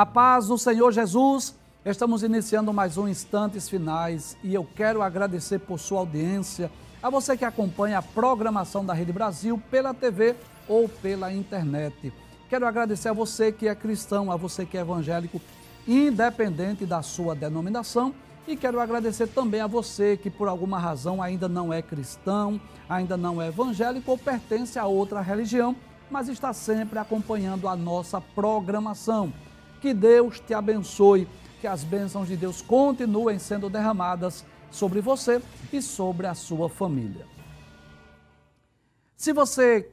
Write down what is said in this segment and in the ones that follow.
A paz do Senhor Jesus. Estamos iniciando mais um Instantes Finais e eu quero agradecer por sua audiência, a você que acompanha a programação da Rede Brasil pela TV ou pela internet. Quero agradecer a você que é cristão, a você que é evangélico, independente da sua denominação. E quero agradecer também a você que por alguma razão ainda não é cristão, ainda não é evangélico ou pertence a outra religião, mas está sempre acompanhando a nossa programação. Que Deus te abençoe, que as bênçãos de Deus continuem sendo derramadas sobre você e sobre a sua família. Se você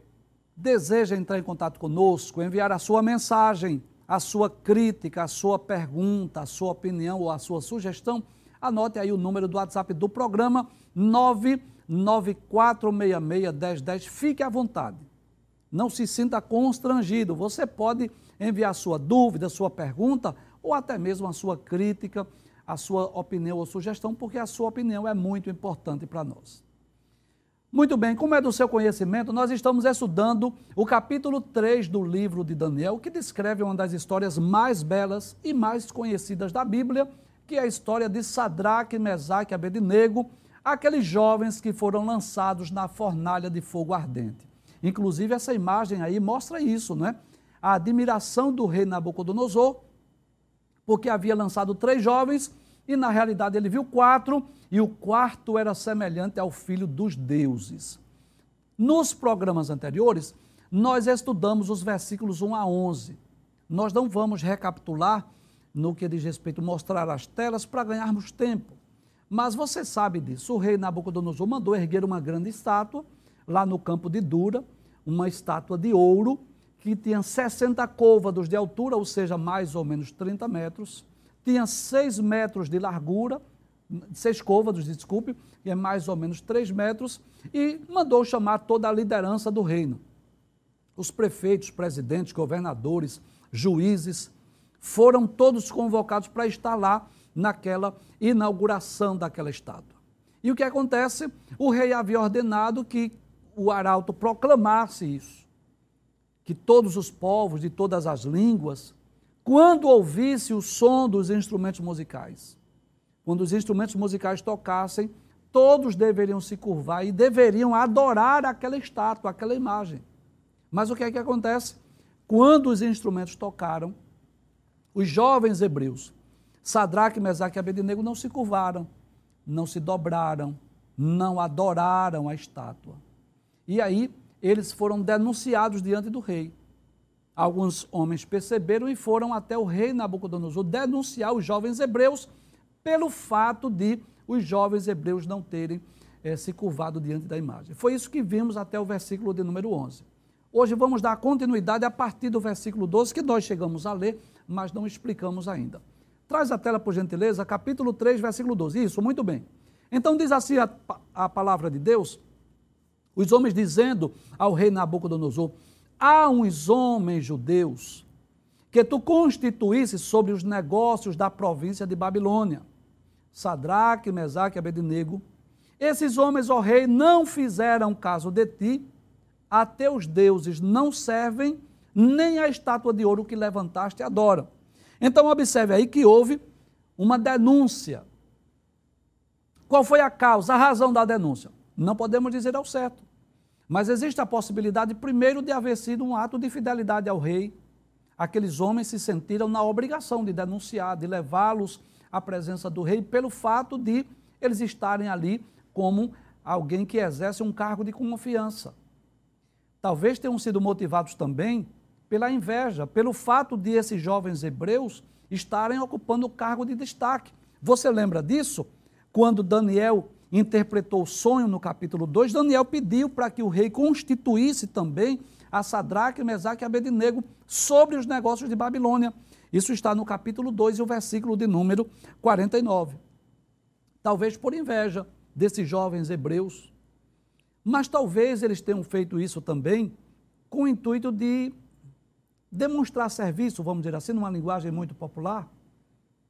deseja entrar em contato conosco, enviar a sua mensagem, a sua crítica, a sua pergunta, a sua opinião ou a sua sugestão, anote aí o número do WhatsApp do programa 994661010. Fique à vontade. Não se sinta constrangido. Você pode enviar sua dúvida, sua pergunta ou até mesmo a sua crítica, a sua opinião ou sugestão, porque a sua opinião é muito importante para nós. Muito bem, como é do seu conhecimento, nós estamos estudando o capítulo 3 do livro de Daniel, que descreve uma das histórias mais belas e mais conhecidas da Bíblia, que é a história de Sadraque, Mesaque e Abednego, aqueles jovens que foram lançados na fornalha de fogo ardente. Inclusive, essa imagem aí mostra isso, né? A admiração do rei Nabucodonosor, porque havia lançado três jovens e na realidade ele viu quatro, e o quarto era semelhante ao filho dos deuses. Nos programas anteriores, nós estudamos os versículos 1 a 11. Nós não vamos recapitular no que diz respeito a mostrar as telas para ganharmos tempo. Mas você sabe disso. O rei Nabucodonosor mandou erguer uma grande estátua lá no campo de Dura, uma estátua de ouro que tinha 60 côvados de altura, ou seja, mais ou menos 30 metros tinha seis metros de largura, seis côvados, desculpe, que é mais ou menos três metros, e mandou chamar toda a liderança do reino. Os prefeitos, presidentes, governadores, juízes, foram todos convocados para estar lá naquela inauguração daquela estátua. E o que acontece? O rei havia ordenado que o arauto proclamasse isso, que todos os povos de todas as línguas quando ouvisse o som dos instrumentos musicais. Quando os instrumentos musicais tocassem, todos deveriam se curvar e deveriam adorar aquela estátua, aquela imagem. Mas o que é que acontece? Quando os instrumentos tocaram, os jovens hebreus, Sadraque, Mesaque e Abednego, não se curvaram, não se dobraram, não adoraram a estátua. E aí eles foram denunciados diante do rei. Alguns homens perceberam e foram até o rei Nabucodonosor denunciar os jovens hebreus pelo fato de os jovens hebreus não terem é, se curvado diante da imagem. Foi isso que vimos até o versículo de número 11. Hoje vamos dar continuidade a partir do versículo 12, que nós chegamos a ler, mas não explicamos ainda. Traz a tela, por gentileza, capítulo 3, versículo 12. Isso, muito bem. Então diz assim a, a palavra de Deus, os homens dizendo ao rei Nabucodonosor, há uns homens judeus que tu constituísse sobre os negócios da província de Babilônia. Sadraque, Mesaque e Abednego. Esses homens, ó rei, não fizeram caso de ti, a teus deuses não servem, nem a estátua de ouro que levantaste adoram. Então observe aí que houve uma denúncia. Qual foi a causa, a razão da denúncia? Não podemos dizer ao certo. Mas existe a possibilidade, primeiro, de haver sido um ato de fidelidade ao rei. Aqueles homens se sentiram na obrigação de denunciar, de levá-los à presença do rei, pelo fato de eles estarem ali como alguém que exerce um cargo de confiança. Talvez tenham sido motivados também pela inveja, pelo fato de esses jovens hebreus estarem ocupando o cargo de destaque. Você lembra disso? Quando Daniel interpretou o sonho no capítulo 2, Daniel pediu para que o rei constituísse também a Sadraque, Mesaque e Abednego sobre os negócios de Babilônia. Isso está no capítulo 2 e o versículo de número 49. Talvez por inveja desses jovens hebreus, mas talvez eles tenham feito isso também com o intuito de demonstrar serviço, vamos dizer assim, numa linguagem muito popular,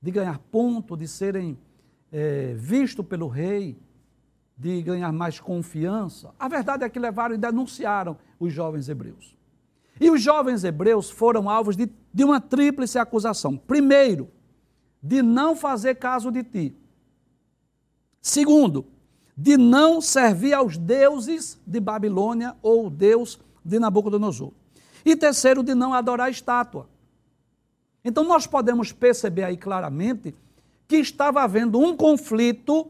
de ganhar ponto, de serem é, vistos pelo rei, de ganhar mais confiança. A verdade é que levaram e denunciaram os jovens hebreus. E os jovens hebreus foram alvos de de uma tríplice acusação. Primeiro, de não fazer caso de ti. Segundo, de não servir aos deuses de Babilônia ou Deus de Nabucodonosor. E terceiro, de não adorar a estátua. Então nós podemos perceber aí claramente que estava havendo um conflito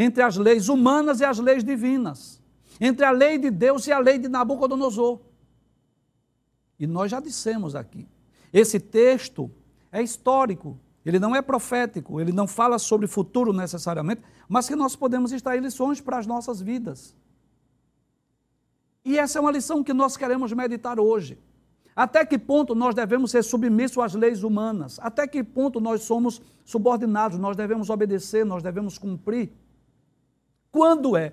entre as leis humanas e as leis divinas, entre a lei de Deus e a lei de Nabucodonosor. E nós já dissemos aqui, esse texto é histórico, ele não é profético, ele não fala sobre futuro necessariamente, mas que nós podemos extrair lições para as nossas vidas. E essa é uma lição que nós queremos meditar hoje. Até que ponto nós devemos ser submissos às leis humanas? Até que ponto nós somos subordinados, nós devemos obedecer, nós devemos cumprir? Quando é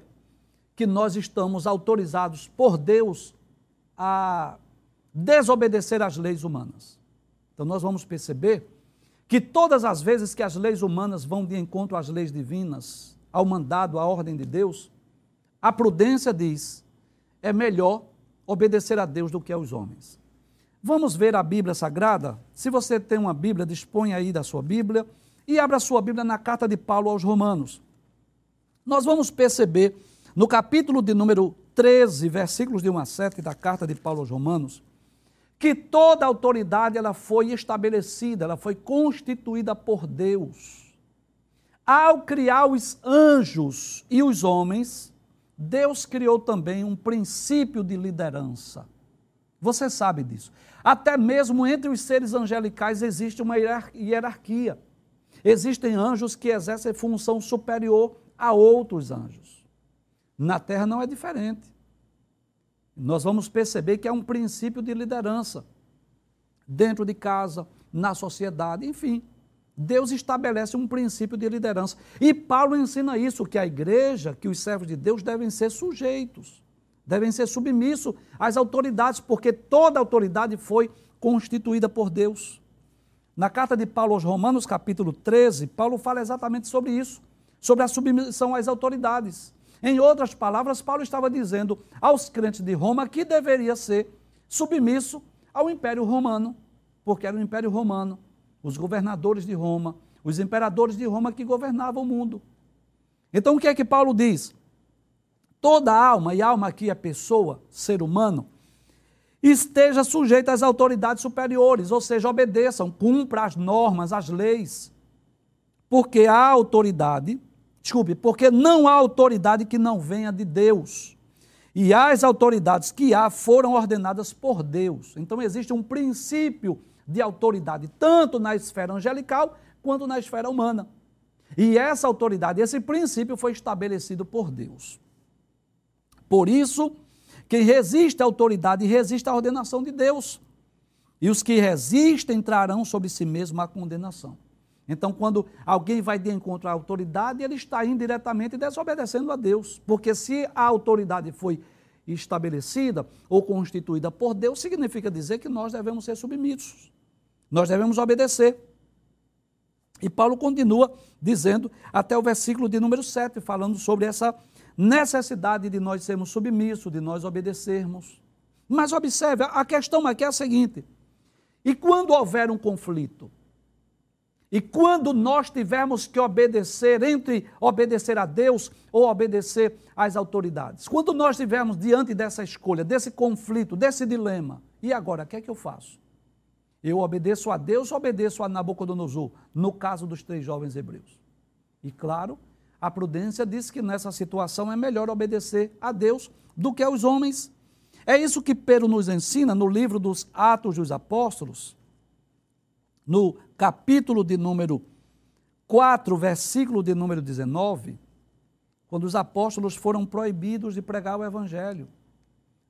que nós estamos autorizados por Deus a desobedecer às leis humanas? Então nós vamos perceber que todas as vezes que as leis humanas vão de encontro às leis divinas, ao mandado, à ordem de Deus, a prudência diz: é melhor obedecer a Deus do que aos homens. Vamos ver a Bíblia Sagrada? Se você tem uma Bíblia, dispõe aí da sua Bíblia e abra a sua Bíblia na carta de Paulo aos Romanos. Nós vamos perceber no capítulo de número 13, versículos de 1 a 7 da carta de Paulo aos Romanos, que toda autoridade ela foi estabelecida, ela foi constituída por Deus. Ao criar os anjos e os homens, Deus criou também um princípio de liderança. Você sabe disso. Até mesmo entre os seres angelicais existe uma hierarquia. Existem anjos que exercem função superior a outros anjos. Na terra não é diferente nós vamos perceber que é um princípio de liderança dentro de casa, na sociedade, enfim. Deus estabelece um princípio de liderança. E Paulo ensina isso, que a igreja, que os servos de Deus devem ser sujeitos, devem ser submissos às autoridades, porque toda autoridade foi constituída por Deus. Na carta de Paulo aos Romanos, capítulo 13, Paulo fala exatamente sobre isso, sobre a submissão às autoridades. Em outras palavras, Paulo estava dizendo aos crentes de Roma que deveria ser submisso ao Império Romano, porque era o Império Romano, os governadores de Roma, os imperadores de Roma que governavam o mundo. Então o que é que Paulo diz? Toda alma, e alma aqui é pessoa, ser humano, esteja sujeita às autoridades superiores, ou seja, obedeçam, cumpra as normas, as leis. Porque a autoridade Desculpe, porque não há autoridade que não venha de Deus. E as autoridades que há foram ordenadas por Deus. Então existe um princípio de autoridade, tanto na esfera angelical quanto na esfera humana. E essa autoridade, esse princípio foi estabelecido por Deus. Por isso, quem resiste à autoridade resiste à ordenação de Deus. E os que resistem trarão sobre si mesmo a condenação. Então, quando alguém vai de encontro à autoridade, ele está indiretamente desobedecendo a Deus. Porque se a autoridade foi estabelecida ou constituída por Deus, significa dizer que nós devemos ser submissos. Nós devemos obedecer. E Paulo continua dizendo até o versículo de número 7, falando sobre essa necessidade de nós sermos submissos, de nós obedecermos. Mas observe, a questão aqui é a seguinte: e quando houver um conflito? E quando nós tivermos que obedecer, entre obedecer a Deus ou obedecer às autoridades, quando nós estivermos diante dessa escolha, desse conflito, desse dilema, e agora, o que é que eu faço? Eu obedeço a Deus ou obedeço a Nabucodonosor, no caso dos três jovens hebreus? E claro, a prudência diz que nessa situação é melhor obedecer a Deus do que aos homens. É isso que Pedro nos ensina no livro dos Atos dos Apóstolos, no capítulo de número 4, versículo de número 19, quando os apóstolos foram proibidos de pregar o evangelho,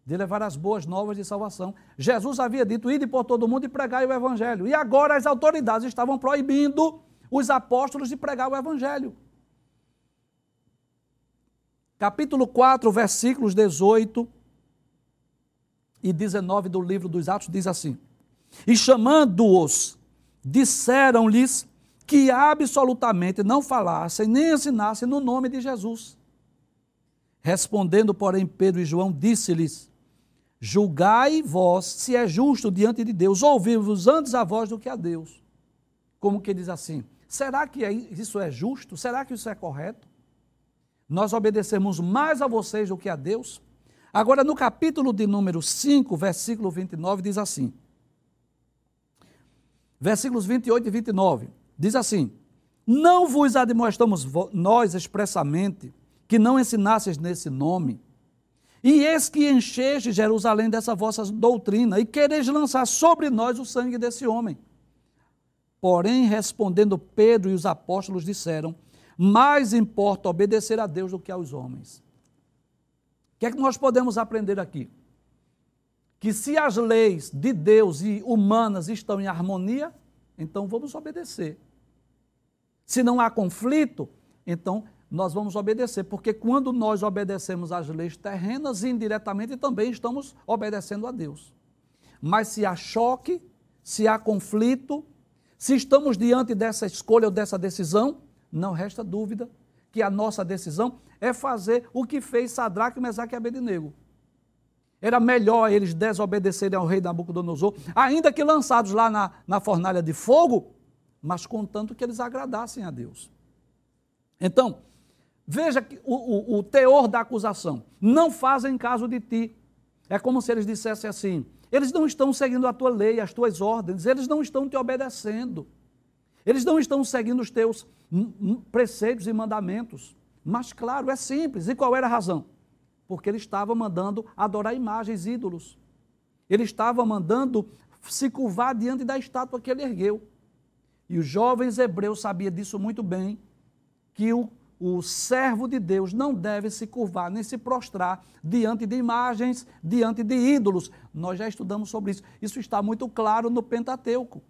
de levar as boas novas de salvação. Jesus havia dito: ide por todo mundo e pregai o evangelho. E agora as autoridades estavam proibindo os apóstolos de pregar o evangelho. Capítulo 4, versículos 18 e 19 do livro dos Atos diz assim: E chamando-os disseram-lhes que absolutamente não falassem nem ensinassem no nome de Jesus. Respondendo, porém, Pedro e João disse-lhes: Julgai vós se é justo diante de Deus, ouvir-vos antes a voz do que a Deus. Como que diz assim? Será que é isso é justo? Será que isso é correto? Nós obedecemos mais a vocês do que a Deus? Agora, no capítulo de número 5, versículo 29, diz assim: versículos 28 e 29, diz assim: Não vos admoestamos nós expressamente que não ensinasses nesse nome, e eis que encheste Jerusalém dessa vossa doutrina, e quereis lançar sobre nós o sangue desse homem. Porém, respondendo Pedro e os apóstolos disseram: Mais importa obedecer a Deus do que aos homens. O que é que nós podemos aprender aqui? Que se as leis de Deus e humanas estão em harmonia, então vamos obedecer. Se não há conflito, então nós vamos obedecer, porque quando nós obedecemos às leis terrenas, indiretamente também estamos obedecendo a Deus. Mas se há choque, se há conflito, se estamos diante dessa escolha ou dessa decisão, não resta dúvida que a nossa decisão é fazer o que fez Sadraque, Mesaque e Abednego. Era melhor eles desobedecerem ao rei Nabucodonosor, ainda que lançados lá na, na fornalha de fogo, mas contanto que eles agradassem a Deus. Então, veja o, o, o teor da acusação. Não fazem caso de ti. É como se eles dissessem assim: eles não estão seguindo a tua lei, as tuas ordens, eles não estão te obedecendo. Eles não estão seguindo os teus preceitos e mandamentos. Mas, claro, é simples. E qual era a razão? Porque ele estava mandando adorar imagens, ídolos. Ele estava mandando se curvar diante da estátua que ele ergueu. E os jovens hebreus sabiam disso muito bem, que o, o servo de Deus não deve se curvar nem se prostrar diante de imagens, diante de ídolos. Nós já estudamos sobre isso. Isso está muito claro no Pentateuco.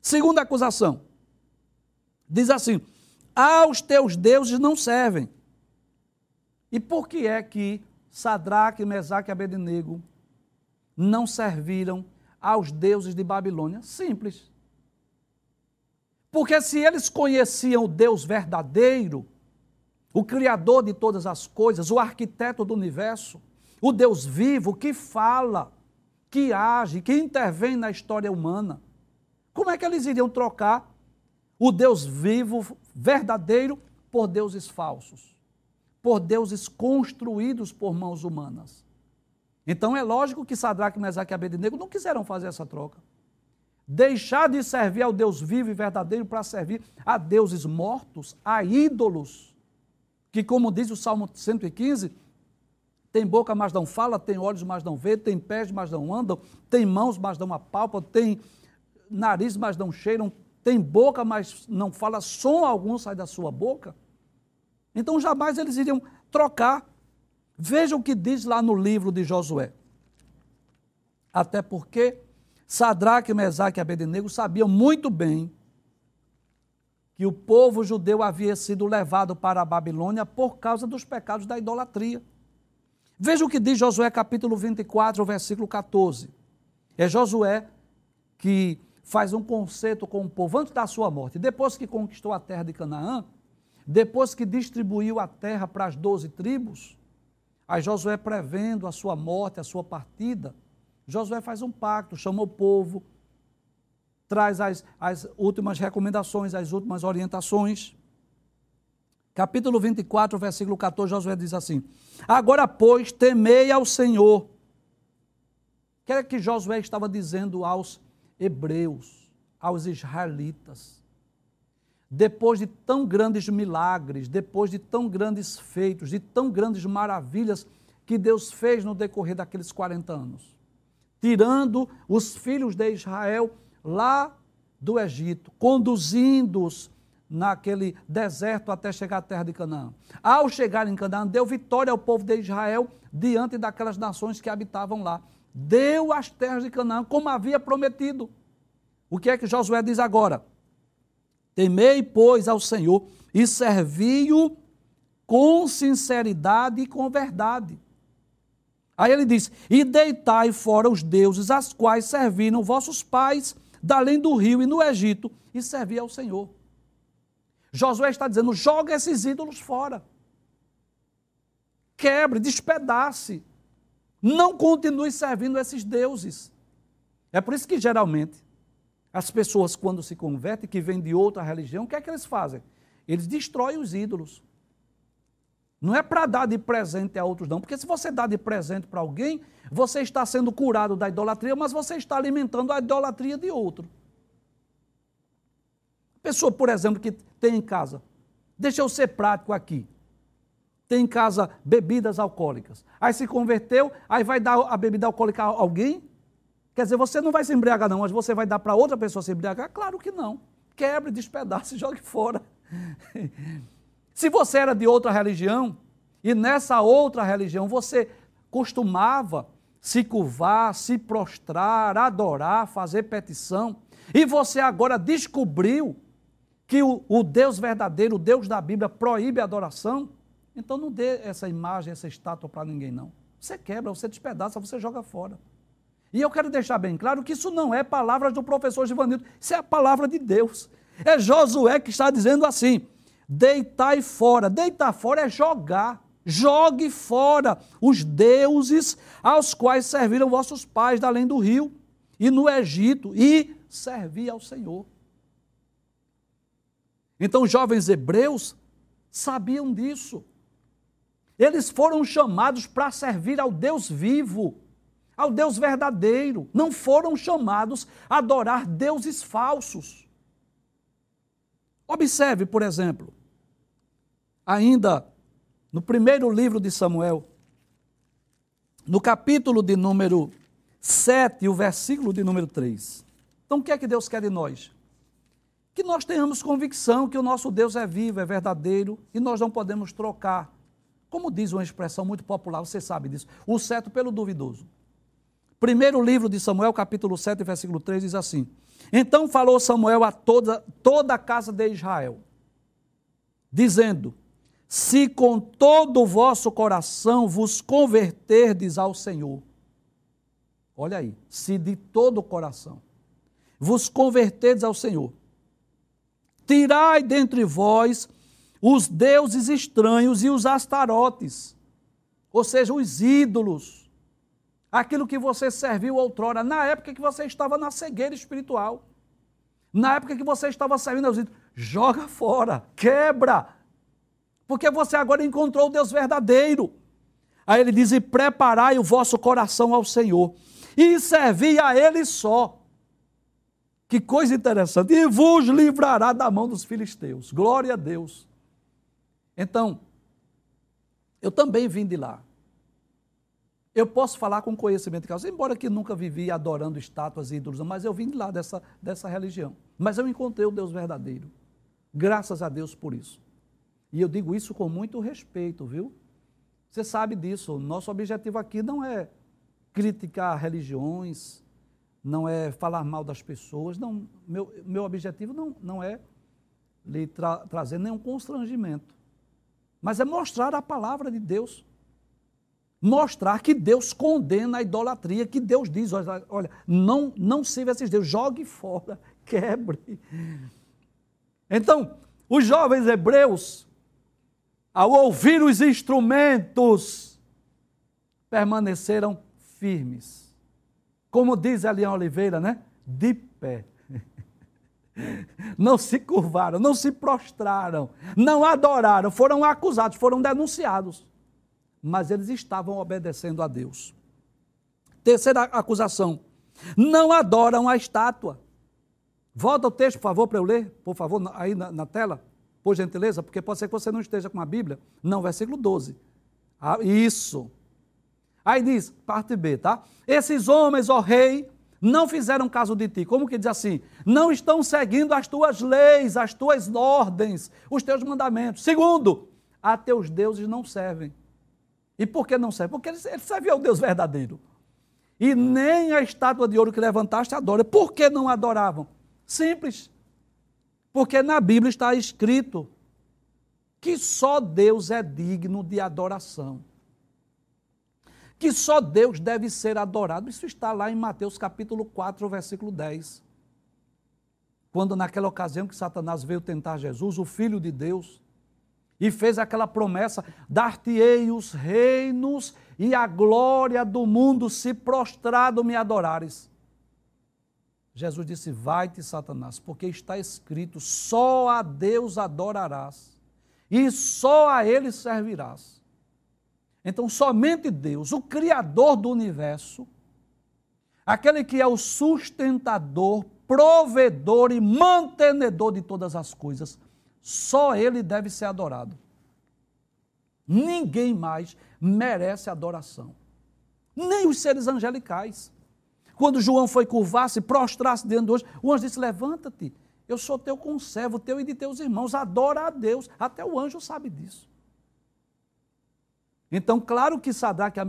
Segunda acusação. Diz assim: aos teus deuses não servem. E por que é que Sadraque, Mesaque e Abednego não serviram aos deuses de Babilônia? Simples. Porque se eles conheciam o Deus verdadeiro, o Criador de todas as coisas, o arquiteto do universo, o Deus vivo que fala, que age, que intervém na história humana, como é que eles iriam trocar o Deus vivo, verdadeiro, por deuses falsos, por deuses construídos por mãos humanas. Então é lógico que Sadraque, Mesaque e Abednego não quiseram fazer essa troca. Deixar de servir ao Deus vivo e verdadeiro para servir a deuses mortos, a ídolos, que como diz o Salmo 115, tem boca, mas não fala, tem olhos, mas não vê, tem pés, mas não andam, tem mãos, mas não apalpam, tem nariz, mas não cheiram, tem boca, mas não fala, som algum sai da sua boca. Então jamais eles iriam trocar. Veja o que diz lá no livro de Josué. Até porque Sadraque, Mesaque e Abednego sabiam muito bem que o povo judeu havia sido levado para a Babilônia por causa dos pecados da idolatria. Veja o que diz Josué capítulo 24, versículo 14. É Josué que faz um concerto com o povo antes da sua morte. Depois que conquistou a terra de Canaã, depois que distribuiu a terra para as doze tribos, aí Josué prevendo a sua morte, a sua partida, Josué faz um pacto, chama o povo, traz as, as últimas recomendações, as últimas orientações. Capítulo 24, versículo 14, Josué diz assim: Agora, pois, temei ao Senhor. O que é que Josué estava dizendo aos hebreus, aos israelitas. Depois de tão grandes milagres, depois de tão grandes feitos, de tão grandes maravilhas que Deus fez no decorrer daqueles 40 anos, tirando os filhos de Israel lá do Egito, conduzindo-os naquele deserto até chegar à terra de Canaã. Ao chegar em Canaã, deu vitória ao povo de Israel diante daquelas nações que habitavam lá deu as terras de Canaã como havia prometido. O que é que Josué diz agora? Temei, pois, ao Senhor e servi-o com sinceridade e com verdade. Aí ele diz: E deitai fora os deuses, as quais serviram vossos pais, da além do rio e no Egito, e servi ao Senhor. Josué está dizendo: joga esses ídolos fora. Quebre, despedace Não continue servindo esses deuses. É por isso que geralmente as pessoas, quando se convertem, que vêm de outra religião, o que é que eles fazem? Eles destroem os ídolos. Não é para dar de presente a outros, não. Porque se você dá de presente para alguém, você está sendo curado da idolatria, mas você está alimentando a idolatria de outro. Pessoa, por exemplo, que tem em casa, deixa eu ser prático aqui. Tem em casa bebidas alcoólicas. Aí se converteu, aí vai dar a bebida alcoólica a alguém? Quer dizer, você não vai se embriagar, não, mas você vai dar para outra pessoa se embriagar? Claro que não. Quebre, despedace jogue fora. Se você era de outra religião e nessa outra religião você costumava se curvar, se prostrar, adorar, fazer petição, e você agora descobriu que o, o, Deus verdadeiro, o Deus da Bíblia, proíbe a adoração, então não dê essa imagem, essa estátua para ninguém, não. Você quebra, você despedaça, você joga fora. E eu quero deixar bem claro que isso não é palavras do professor Givanildo, isso é a palavra de Deus. É Josué que está dizendo assim: deitai fora. Deitar fora é jogar. Jogue fora os deuses aos quais serviram vossos pais da além do rio e no Egito e servi ao Senhor. Então, os jovens hebreus sabiam disso. Eles foram chamados para servir ao Deus vivo, ao Deus verdadeiro. Não foram chamados a adorar deuses falsos. Observe, por exemplo, ainda no primeiro livro de Samuel, no capítulo de número 7, o versículo de número 3. Então, o que é que Deus quer de nós? Que nós tenhamos convicção que o nosso Deus é vivo, é verdadeiro e nós não podemos trocar. Como diz uma expressão muito popular, você sabe disso, o certo pelo duvidoso. Primeiro livro de Samuel, capítulo 7, versículo 3, diz assim: Então falou Samuel a toda, toda a casa de Israel, dizendo: se com todo o vosso coração vos converterdes ao Senhor. Olha aí, se de todo o coração vos converterdes ao Senhor. Tirai dentre vós os deuses estranhos e os astarotes, ou seja, os ídolos, aquilo que você serviu outrora, na época que você estava na cegueira espiritual, na época que você estava servindo aos ídolos, joga fora, quebra, porque você agora encontrou o Deus verdadeiro. Aí ele diz: E preparai o vosso coração ao Senhor, e servi a Ele só. Que coisa interessante. E vos livrará da mão dos filisteus. Glória a Deus. Então, eu também vim de lá. Eu posso falar com conhecimento de causa, embora que nunca vivi adorando estátuas e ídolos, mas eu vim de lá dessa, dessa religião. Mas eu encontrei o Deus verdadeiro. Graças a Deus por isso. E eu digo isso com muito respeito, viu? Você sabe disso. Nosso objetivo aqui não é criticar religiões, não é falar mal das pessoas. Não, meu, meu objetivo não, não é lhe tra trazer nenhum constrangimento, mas é mostrar a palavra de Deus. Mostrar que Deus condena a idolatria, que Deus diz: olha, olha não, não sirva esses deuses, jogue fora, quebre. Então, os jovens hebreus ao ouvir os instrumentos, permaneceram firmes. Como diz Eliane Oliveira, né? De pé. Não se curvaram, não se prostraram, não adoraram, foram acusados, foram denunciados. Mas eles estavam obedecendo a Deus. Terceira acusação: não adoram a estátua. Volta o texto, por favor, para eu ler, por favor, aí na, na tela por gentileza, porque pode ser que você não esteja com a Bíblia. Não, versículo 12. Ah, isso. Aí diz, parte B, tá? Esses homens, ó rei, não fizeram caso de ti. Como que diz assim? Não estão seguindo as tuas leis, as tuas ordens, os teus mandamentos. Segundo, a teus deuses não servem. E por que não servem? Porque eles servem ao Deus verdadeiro. E nem a estátua de ouro que levantaste adora. Por que não adoravam? Simples. Porque na Bíblia está escrito que só Deus é digno de adoração. Que só Deus deve ser adorado. Isso está lá em Mateus capítulo 4, versículo 10. Quando naquela ocasião que Satanás veio tentar Jesus, o Filho de Deus, e fez aquela promessa: dar-te-ei os reinos e a glória do mundo se prostrado me adorares. Jesus disse: Vai-te, Satanás, porque está escrito: só a Deus adorarás e só a Ele servirás. Então, somente Deus, o Criador do universo, aquele que é o sustentador, provedor e mantenedor de todas as coisas, só Ele deve ser adorado. Ninguém mais merece adoração, nem os seres angelicais. Quando João foi curvar-se, prostrar-se diante do anjo, o anjo disse: Levanta-te, eu sou teu conservo, teu e de teus irmãos, adora a Deus. Até o anjo sabe disso. Então, claro que Sadraque,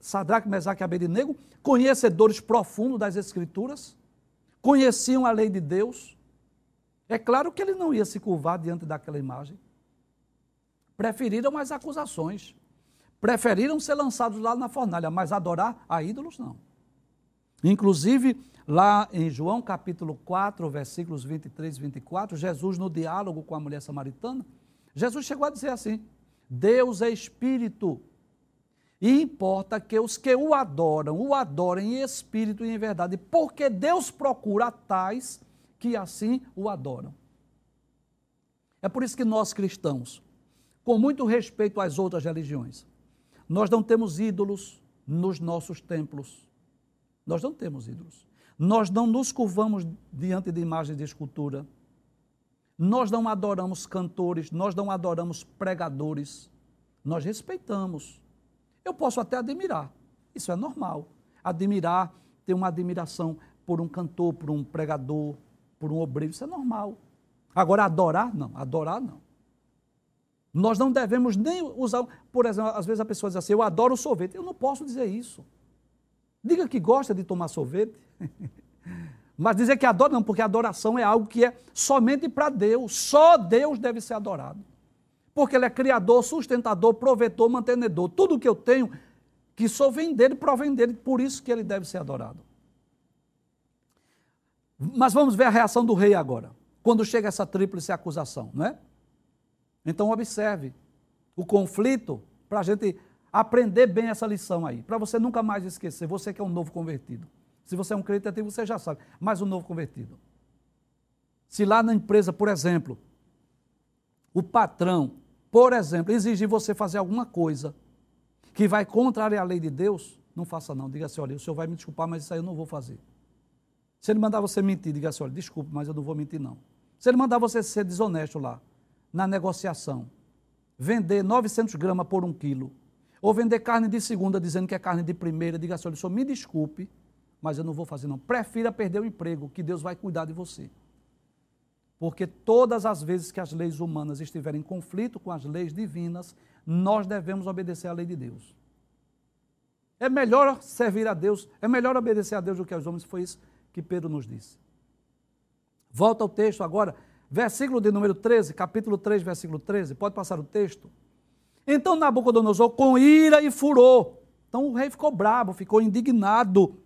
Sadraque Mesaque e Abednego, conhecedores profundos das Escrituras, conheciam a lei de Deus. É claro que ele não ia se curvar diante daquela imagem. Preferiram as acusações. Preferiram ser lançados lá na fornalha, mas adorar a ídolos não. Inclusive, lá em João capítulo 4, versículos 23 e 24, Jesus, no diálogo com a mulher samaritana, Jesus chegou a dizer assim: Deus é espírito. E importa que os que o adoram, o adorem em espírito e em verdade, porque Deus procura tais que assim o adoram. É por isso que nós cristãos, com muito respeito às outras religiões, nós não temos ídolos nos nossos templos. Nós não temos ídolos. Nós não nos curvamos diante de imagens de escultura. Nós não adoramos cantores, nós não adoramos pregadores. Nós respeitamos. Eu posso até admirar. Isso é normal. Admirar, ter uma admiração por um cantor, por um pregador, por um obreiro, isso é normal. Agora, adorar, não. Adorar, não. Nós não devemos nem usar. Por exemplo, às vezes a pessoa diz assim: Eu adoro sorvete. Eu não posso dizer isso. Diga que gosta de tomar sorvete. Mas dizer que adora, não, porque adoração é algo que é somente para Deus. Só Deus deve ser adorado. Porque Ele é criador, sustentador, provedor, mantenedor. Tudo que eu tenho, que sou vem dele, provém dele. Por isso que ele deve ser adorado. Mas vamos ver a reação do rei agora. Quando chega essa tríplice acusação, não é? Então observe o conflito para a gente aprender bem essa lição aí, para você nunca mais esquecer, você que é um novo convertido. Se você é um crente antigo, você já sabe, mas um novo convertido. Se lá na empresa, por exemplo, o patrão, por exemplo, exigir você fazer alguma coisa que vai contrariar a lei de Deus, não faça não. Diga assim, olha, o senhor vai me desculpar, mas isso aí eu não vou fazer. Se ele mandar você mentir, diga assim, olha, desculpe, mas eu não vou mentir não. Se ele mandar você ser desonesto lá, na negociação, vender 900 gramas por um quilo, ou vender carne de segunda dizendo que é carne de primeira, diga assim: olha, senhor, me desculpe, mas eu não vou fazer não. Prefira perder o emprego, que Deus vai cuidar de você. Porque todas as vezes que as leis humanas estiverem em conflito com as leis divinas, nós devemos obedecer à lei de Deus. É melhor servir a Deus, é melhor obedecer a Deus do que aos homens, foi isso que Pedro nos disse. Volta ao texto agora, versículo de número 13, capítulo 3, versículo 13. Pode passar o texto? Então Nabucodonosor, com ira e furor, então o rei ficou bravo, ficou indignado.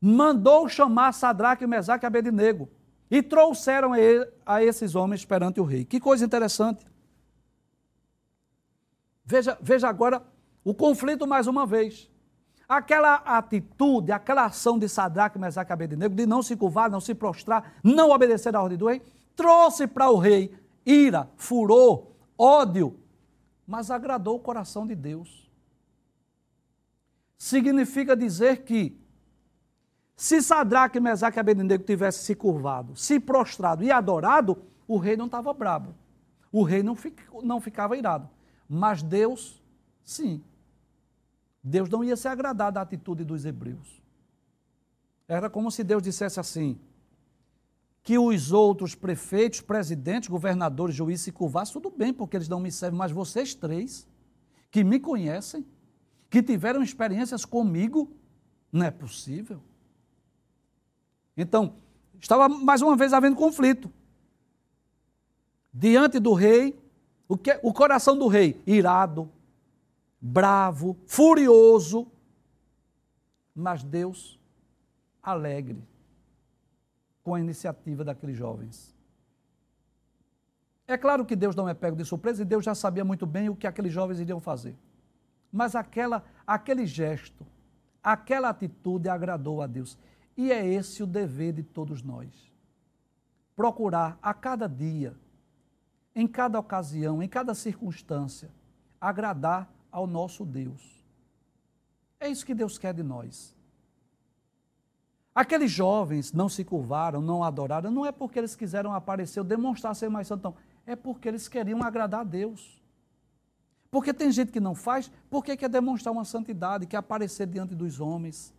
Mandou chamar Sadraque, Mesaque e Abednego e trouxeram a esses homens perante o rei. Que coisa interessante. Veja, veja agora o conflito mais uma vez. Aquela atitude, aquela ação de Sadraque, Mesaque e Abednego de não se curvar, não se prostrar, não obedecer à ordem do rei, trouxe para o rei ira, furor, ódio, mas agradou o coração de Deus. Significa dizer que se Sadraque, Mesaque e Abednego tivessem se curvado, se prostrado e adorado, o rei não estava bravo. O rei não, não ficava irado. Mas Deus, sim. Deus não ia se agradar da atitude dos hebreus. Era como se Deus dissesse assim: que os outros prefeitos, presidentes, governadores, juízes se curvassem, tudo bem, porque eles não me servem, mas vocês três, que me conhecem, que tiveram experiências comigo, não é possível. Então, estava mais uma vez havendo conflito. Diante do rei, o, que, o coração do rei, irado, bravo, furioso, mas Deus alegre com a iniciativa daqueles jovens. É claro que Deus não é pego de surpresa e Deus já sabia muito bem o que aqueles jovens iriam fazer. Mas aquela, aquele gesto, aquela atitude agradou a Deus. E é esse o dever de todos nós. Procurar a cada dia, em cada ocasião, em cada circunstância, agradar ao nosso Deus. É isso que Deus quer de nós. Aqueles jovens não se curvaram, não adoraram, não é porque eles quiseram aparecer ou demonstrar ser mais santão, é porque eles queriam agradar a Deus. Porque tem gente que não faz porque quer demonstrar uma santidade, quer aparecer diante dos homens,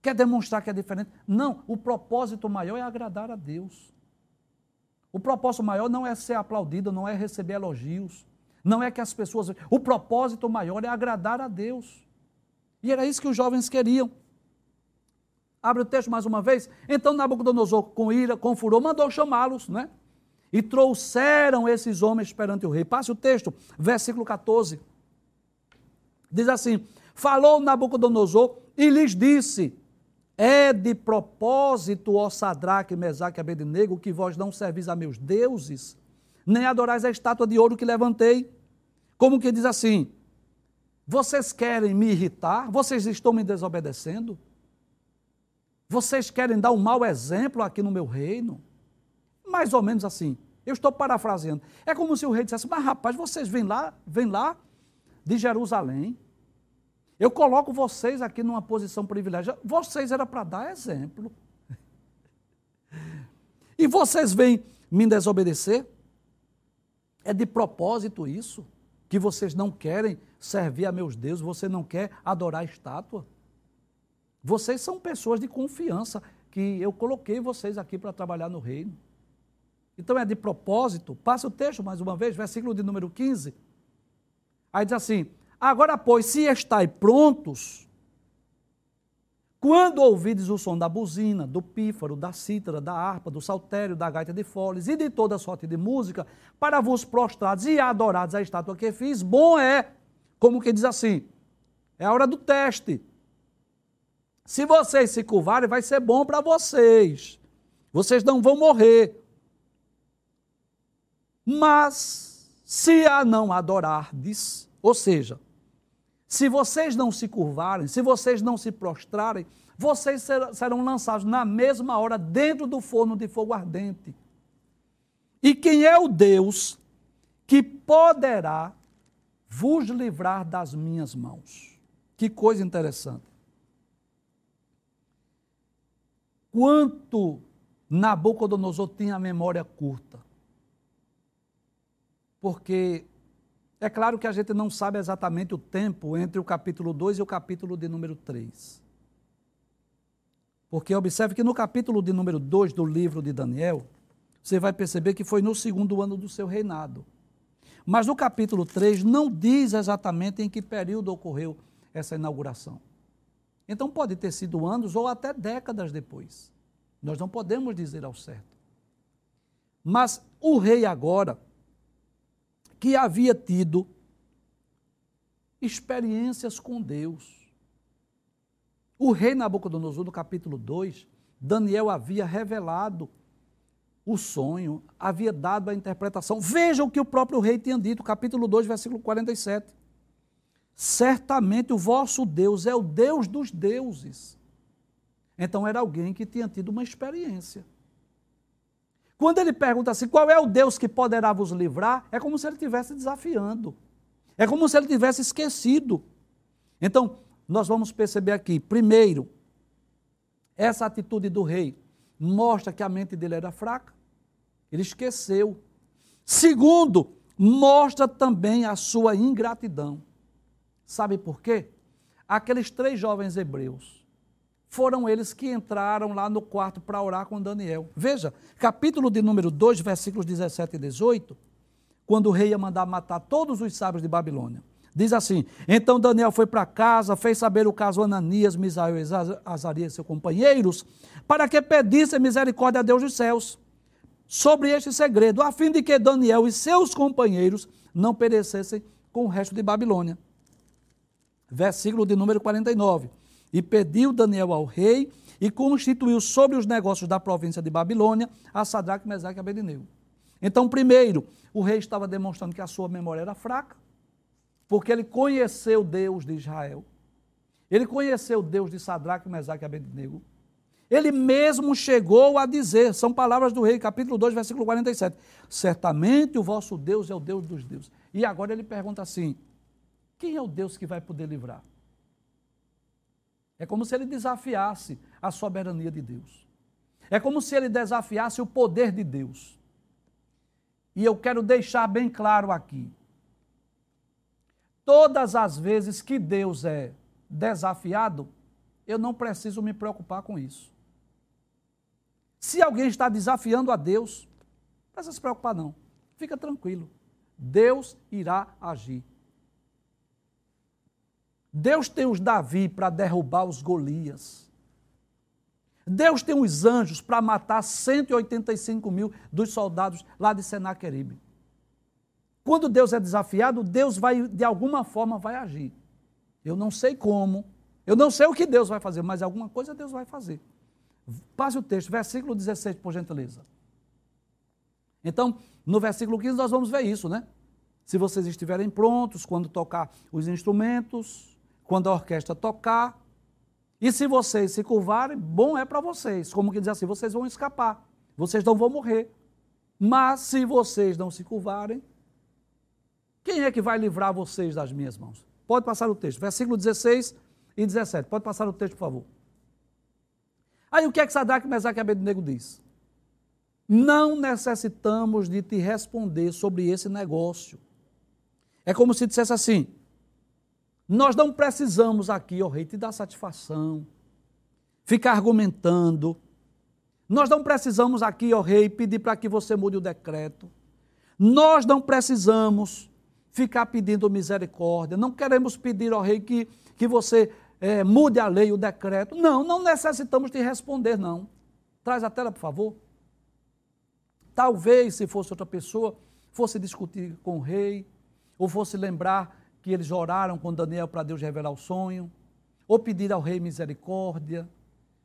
quer demonstrar que é diferente. Não, o propósito maior é agradar a Deus. O propósito maior não é ser aplaudido, não é receber elogios, não é que as pessoas. O propósito maior é agradar a Deus. E era isso que os jovens queriam. Abre o texto mais uma vez. Então Nabucodonosor, com ira, com furor, mandou chamá-los, né? E trouxeram esses homens perante o rei. Passe o texto, versículo 14. Diz assim: Falou Nabucodonosor e lhes disse: É de propósito, ó Sadraque, Mesaque e Abednego, que vós não servis a meus deuses, nem adorais a estátua de ouro que levantei. Como que diz assim: Vocês querem me irritar? Vocês estão me desobedecendo? Vocês querem dar um mau exemplo aqui no meu reino? Mais ou menos assim. Eu estou parafraseando. É como se o rei dissesse: Mas rapaz, vocês vêm lá, vêm lá de Jerusalém. Eu coloco vocês aqui numa posição privilegiada. Vocês era para dar exemplo. E vocês vêm me desobedecer? É de propósito isso? Que vocês não querem servir a meus deuses, você não quer adorar a estátua? Vocês são pessoas de confiança que eu coloquei vocês aqui para trabalhar no reino. Então é de propósito. Passa o texto mais uma vez, versículo de número 15. Aí diz assim: Agora, pois, se estáis prontos, quando ouvides o som da buzina, do pífaro, da cítara, da harpa, do saltério, da gaita de foles e de toda sorte de música, para vos prostrados e adorados a estátua que fiz, bom é, como que diz assim, é a hora do teste. Se vocês se curvarem, vai ser bom para vocês. Vocês não vão morrer. Mas, se a não adorardes, ou seja, se vocês não se curvarem, se vocês não se prostrarem, vocês serão lançados na mesma hora dentro do forno de fogo ardente. E quem é o Deus que poderá vos livrar das minhas mãos? Que coisa interessante. quanto Nabucodonosor tinha a memória curta. Porque é claro que a gente não sabe exatamente o tempo entre o capítulo 2 e o capítulo de número 3. Porque observe que no capítulo de número 2 do livro de Daniel, você vai perceber que foi no segundo ano do seu reinado. Mas no capítulo 3 não diz exatamente em que período ocorreu essa inauguração. Então pode ter sido anos ou até décadas depois. Nós não podemos dizer ao certo. Mas o rei agora, que havia tido experiências com Deus. O rei Nabucodonosor, no capítulo 2, Daniel havia revelado o sonho, havia dado a interpretação. Veja o que o próprio rei tinha dito, capítulo 2, versículo 47. Certamente o vosso Deus é o Deus dos deuses. Então era alguém que tinha tido uma experiência. Quando ele pergunta assim, qual é o Deus que poderá vos livrar? É como se ele estivesse desafiando. É como se ele tivesse esquecido. Então, nós vamos perceber aqui, primeiro, essa atitude do rei mostra que a mente dele era fraca. Ele esqueceu. Segundo, mostra também a sua ingratidão. Sabe por quê? Aqueles três jovens hebreus foram eles que entraram lá no quarto para orar com Daniel. Veja, capítulo de número 2, versículos 17 e 18, quando o rei ia mandar matar todos os sábios de Babilônia. Diz assim: Então Daniel foi para casa, fez saber o caso Ananias, Misael e Azarias, seus companheiros, para que pedissem misericórdia a Deus dos céus sobre este segredo, a fim de que Daniel e seus companheiros não perecessem com o resto de Babilônia versículo de número 49. E pediu Daniel ao rei e constituiu sobre os negócios da província de Babilônia a Sadraque, Mesaque e Abednego. Então, primeiro, o rei estava demonstrando que a sua memória era fraca, porque ele conheceu Deus de Israel. Ele conheceu Deus de Sadraque, Mesaque e Abednego. Ele mesmo chegou a dizer, são palavras do rei, capítulo 2, versículo 47. Certamente o vosso Deus é o Deus dos deuses. E agora ele pergunta assim: quem é o Deus que vai poder livrar? É como se ele desafiasse a soberania de Deus. É como se ele desafiasse o poder de Deus. E eu quero deixar bem claro aqui: todas as vezes que Deus é desafiado, eu não preciso me preocupar com isso. Se alguém está desafiando a Deus, não precisa se preocupar, não. Fica tranquilo. Deus irá agir. Deus tem os Davi para derrubar os Golias. Deus tem os anjos para matar 185 mil dos soldados lá de Senaqueribe. Quando Deus é desafiado, Deus vai, de alguma forma, vai agir. Eu não sei como, eu não sei o que Deus vai fazer, mas alguma coisa Deus vai fazer. Passe o texto, versículo 16, por gentileza. Então, no versículo 15, nós vamos ver isso, né? Se vocês estiverem prontos, quando tocar os instrumentos, quando a orquestra tocar, e se vocês se curvarem, bom é para vocês. Como que diz assim, vocês vão escapar, vocês não vão morrer. Mas se vocês não se curvarem, quem é que vai livrar vocês das minhas mãos? Pode passar o texto, versículo 16 e 17. Pode passar o texto, por favor. Aí o que é que Sadraque, Mesaque e Abednego diz? Não necessitamos de te responder sobre esse negócio. É como se dissesse assim: nós não precisamos aqui, ó rei, te dar satisfação, ficar argumentando. Nós não precisamos aqui, ó rei, pedir para que você mude o decreto. Nós não precisamos ficar pedindo misericórdia. Não queremos pedir, ó rei, que, que você é, mude a lei, o decreto. Não, não necessitamos te responder, não. Traz a tela, por favor. Talvez, se fosse outra pessoa, fosse discutir com o rei, ou fosse lembrar que eles oraram com Daniel para Deus revelar o sonho, ou pedir ao rei misericórdia,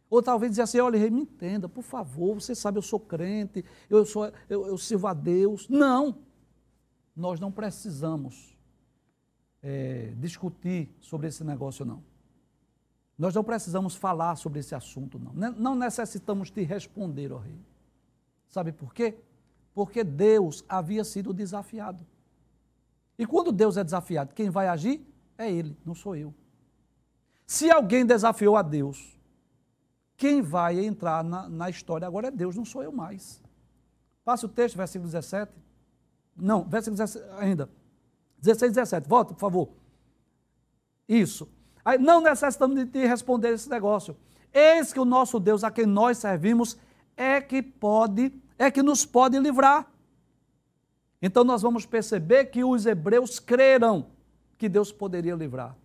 ou talvez dizer assim: olha, rei, me entenda, por favor, você sabe, eu sou crente, eu, sou, eu, eu sirvo a Deus. Não, nós não precisamos é, discutir sobre esse negócio, não. Nós não precisamos falar sobre esse assunto, não. Não necessitamos te responder, ó rei. Sabe por quê? Porque Deus havia sido desafiado. E quando Deus é desafiado, quem vai agir é Ele, não sou eu. Se alguém desafiou a Deus, quem vai entrar na, na história agora é Deus, não sou eu mais. Passe o texto, versículo 17. Não, versículo 17 ainda. 16 17. Volta, por favor. Isso. Aí, não necessitamos de te responder esse negócio. Eis que o nosso Deus, a quem nós servimos, é que pode, é que nos pode livrar. Então nós vamos perceber que os hebreus creram que Deus poderia livrar.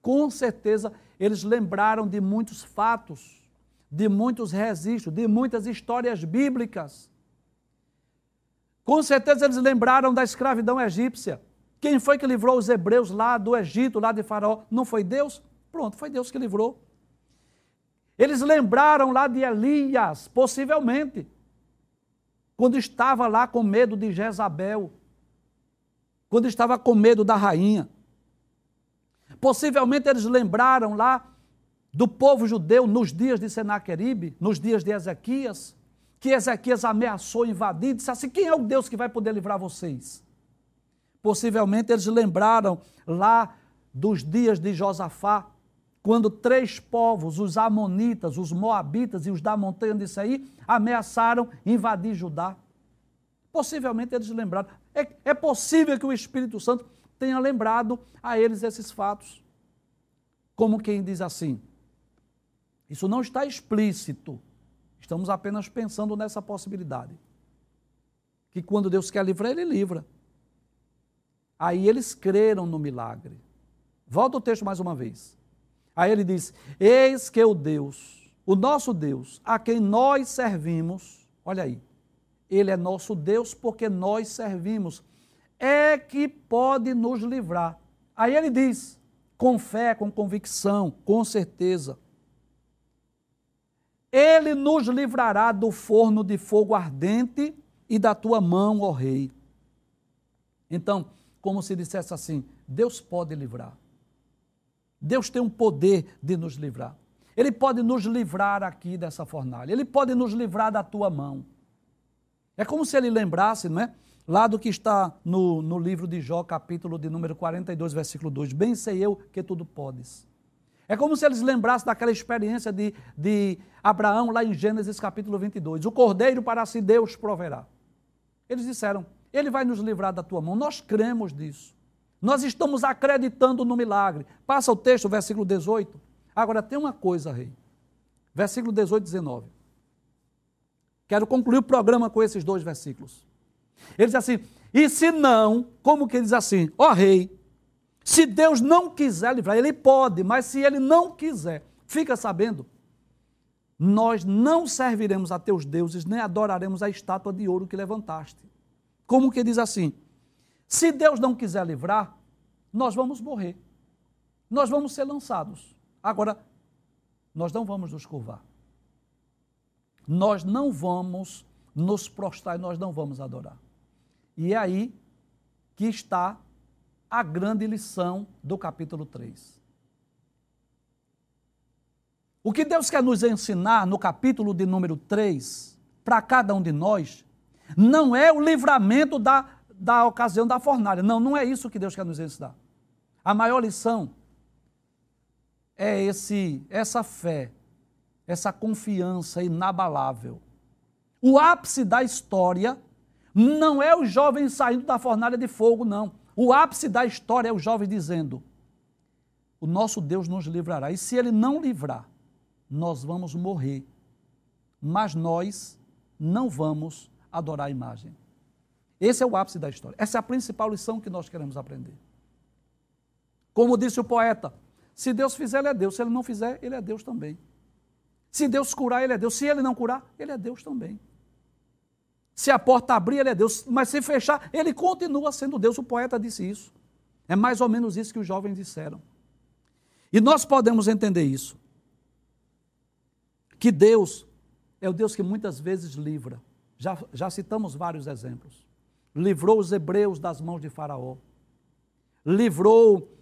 Com certeza eles lembraram de muitos fatos, de muitos registros, de muitas histórias bíblicas. Com certeza eles lembraram da escravidão egípcia. Quem foi que livrou os hebreus lá do Egito, lá de Faraó? Não foi Deus? Pronto, foi Deus que livrou. Eles lembraram lá de Elias, possivelmente quando estava lá com medo de Jezabel, quando estava com medo da rainha. Possivelmente eles lembraram lá do povo judeu nos dias de Senaqueribe, nos dias de Ezequias, que Ezequias ameaçou invadir, disse assim: quem é o Deus que vai poder livrar vocês? Possivelmente eles lembraram lá dos dias de Josafá, quando três povos, os Amonitas, os Moabitas e os da montanha de Saí, ameaçaram invadir Judá. Possivelmente eles lembraram. É, é possível que o Espírito Santo tenha lembrado a eles esses fatos. Como quem diz assim: isso não está explícito, estamos apenas pensando nessa possibilidade. Que quando Deus quer livrar, Ele livra. Aí eles creram no milagre. Volta o texto mais uma vez. Aí ele diz: Eis que o Deus, o nosso Deus, a quem nós servimos, olha aí, ele é nosso Deus porque nós servimos, é que pode nos livrar. Aí ele diz, com fé, com convicção, com certeza. Ele nos livrará do forno de fogo ardente e da tua mão, ó rei. Então, como se dissesse assim: Deus pode livrar. Deus tem um poder de nos livrar. Ele pode nos livrar aqui dessa fornalha. Ele pode nos livrar da tua mão. É como se ele lembrasse, não é? Lá do que está no, no livro de Jó, capítulo de número 42, versículo 2. Bem sei eu que tudo podes. É como se eles lembrassem daquela experiência de, de Abraão, lá em Gênesis capítulo 22. O cordeiro para si Deus proverá. Eles disseram: Ele vai nos livrar da tua mão. Nós cremos nisso. Nós estamos acreditando no milagre. Passa o texto, versículo 18. Agora tem uma coisa, rei. Versículo 18 e 19. Quero concluir o programa com esses dois versículos. Ele diz assim: e se não, como que ele diz assim? Ó rei, se Deus não quiser livrar, ele pode, mas se ele não quiser, fica sabendo, nós não serviremos a teus deuses, nem adoraremos a estátua de ouro que levantaste. Como que diz assim? Se Deus não quiser livrar, nós vamos morrer. Nós vamos ser lançados. Agora, nós não vamos nos curvar. Nós não vamos nos prostrar e nós não vamos adorar. E é aí que está a grande lição do capítulo 3. O que Deus quer nos ensinar no capítulo de número 3, para cada um de nós, não é o livramento da, da ocasião da fornalha. Não, não é isso que Deus quer nos ensinar. A maior lição é esse, essa fé, essa confiança inabalável. O ápice da história não é os jovens saindo da fornalha de fogo, não. O ápice da história é o jovem dizendo: O nosso Deus nos livrará. E se ele não livrar, nós vamos morrer. Mas nós não vamos adorar a imagem. Esse é o ápice da história. Essa é a principal lição que nós queremos aprender. Como disse o poeta, se Deus fizer, ele é Deus. Se ele não fizer, ele é Deus também. Se Deus curar, ele é Deus. Se ele não curar, ele é Deus também. Se a porta abrir, ele é Deus, mas se fechar, ele continua sendo Deus. O poeta disse isso. É mais ou menos isso que os jovens disseram. E nós podemos entender isso. Que Deus é o Deus que muitas vezes livra. Já, já citamos vários exemplos. Livrou os hebreus das mãos de Faraó. Livrou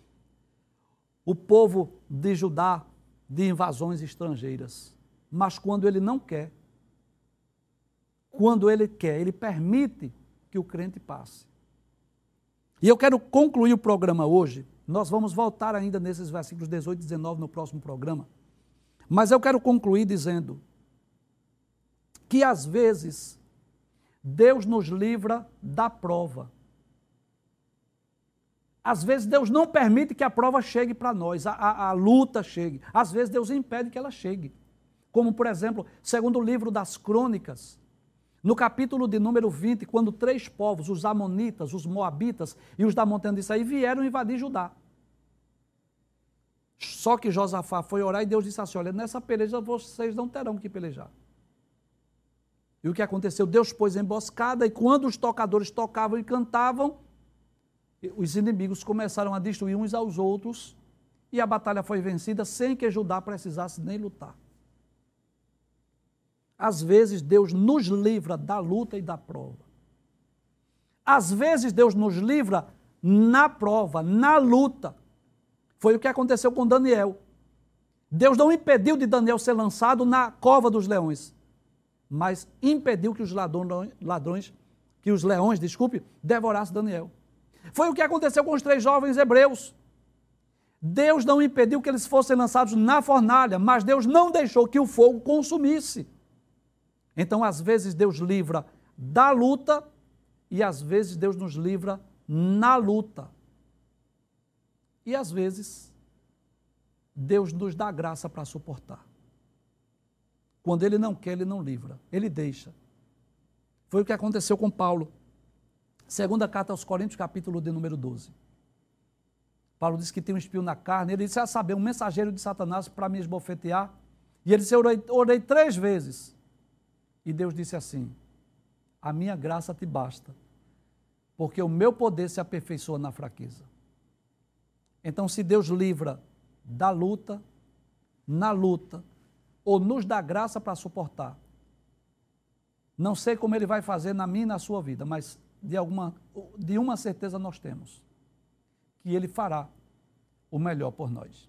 o povo de Judá de invasões estrangeiras. Mas quando ele não quer, quando ele quer, ele permite que o crente passe. E eu quero concluir o programa hoje. Nós vamos voltar ainda nesses versículos 18 e 19 no próximo programa. Mas eu quero concluir dizendo que às vezes Deus nos livra da prova. Às vezes Deus não permite que a prova chegue para nós, a, a, a, luta chegue. Às vezes Deus impede que ela chegue. Como, por exemplo, segundo o livro das crônicas, no capítulo de número 20, quando três povos, os Amonitas, os Moabitas e os da montanha de Isaí, vieram invadir Judá. Só que Josafá foi orar e Deus disse assim: Olha, nessa peleja vocês não terão que pelejar. E o que aconteceu? Deus pôs emboscada e quando os tocadores tocavam e cantavam, os inimigos começaram a destruir uns aos outros e a batalha foi vencida sem que Judá precisasse nem lutar. Às vezes Deus nos livra da luta e da prova. Às vezes Deus nos livra na prova, na luta. Foi o que aconteceu com Daniel. Deus não impediu de Daniel ser lançado na cova dos leões, mas impediu que os ladrões, que os leões, desculpe, devorassem Daniel. Foi o que aconteceu com os três jovens hebreus. Deus não impediu que eles fossem lançados na fornalha, mas Deus não deixou que o fogo consumisse. Então, às vezes, Deus livra da luta e às vezes Deus nos livra na luta. E às vezes, Deus nos dá graça para suportar. Quando Ele não quer, Ele não livra, Ele deixa. Foi o que aconteceu com Paulo. Segunda carta aos Coríntios, capítulo de número 12. Paulo disse que tem um espio na carne. Ele disse, a saber, um mensageiro de Satanás para me esbofetear. E ele disse, eu orei, orei três vezes. E Deus disse assim: A minha graça te basta, porque o meu poder se aperfeiçoa na fraqueza. Então, se Deus livra da luta, na luta, ou nos dá graça para suportar, Não sei como ele vai fazer na minha e na sua vida, mas de, alguma, de uma certeza nós temos: que ele fará o melhor por nós.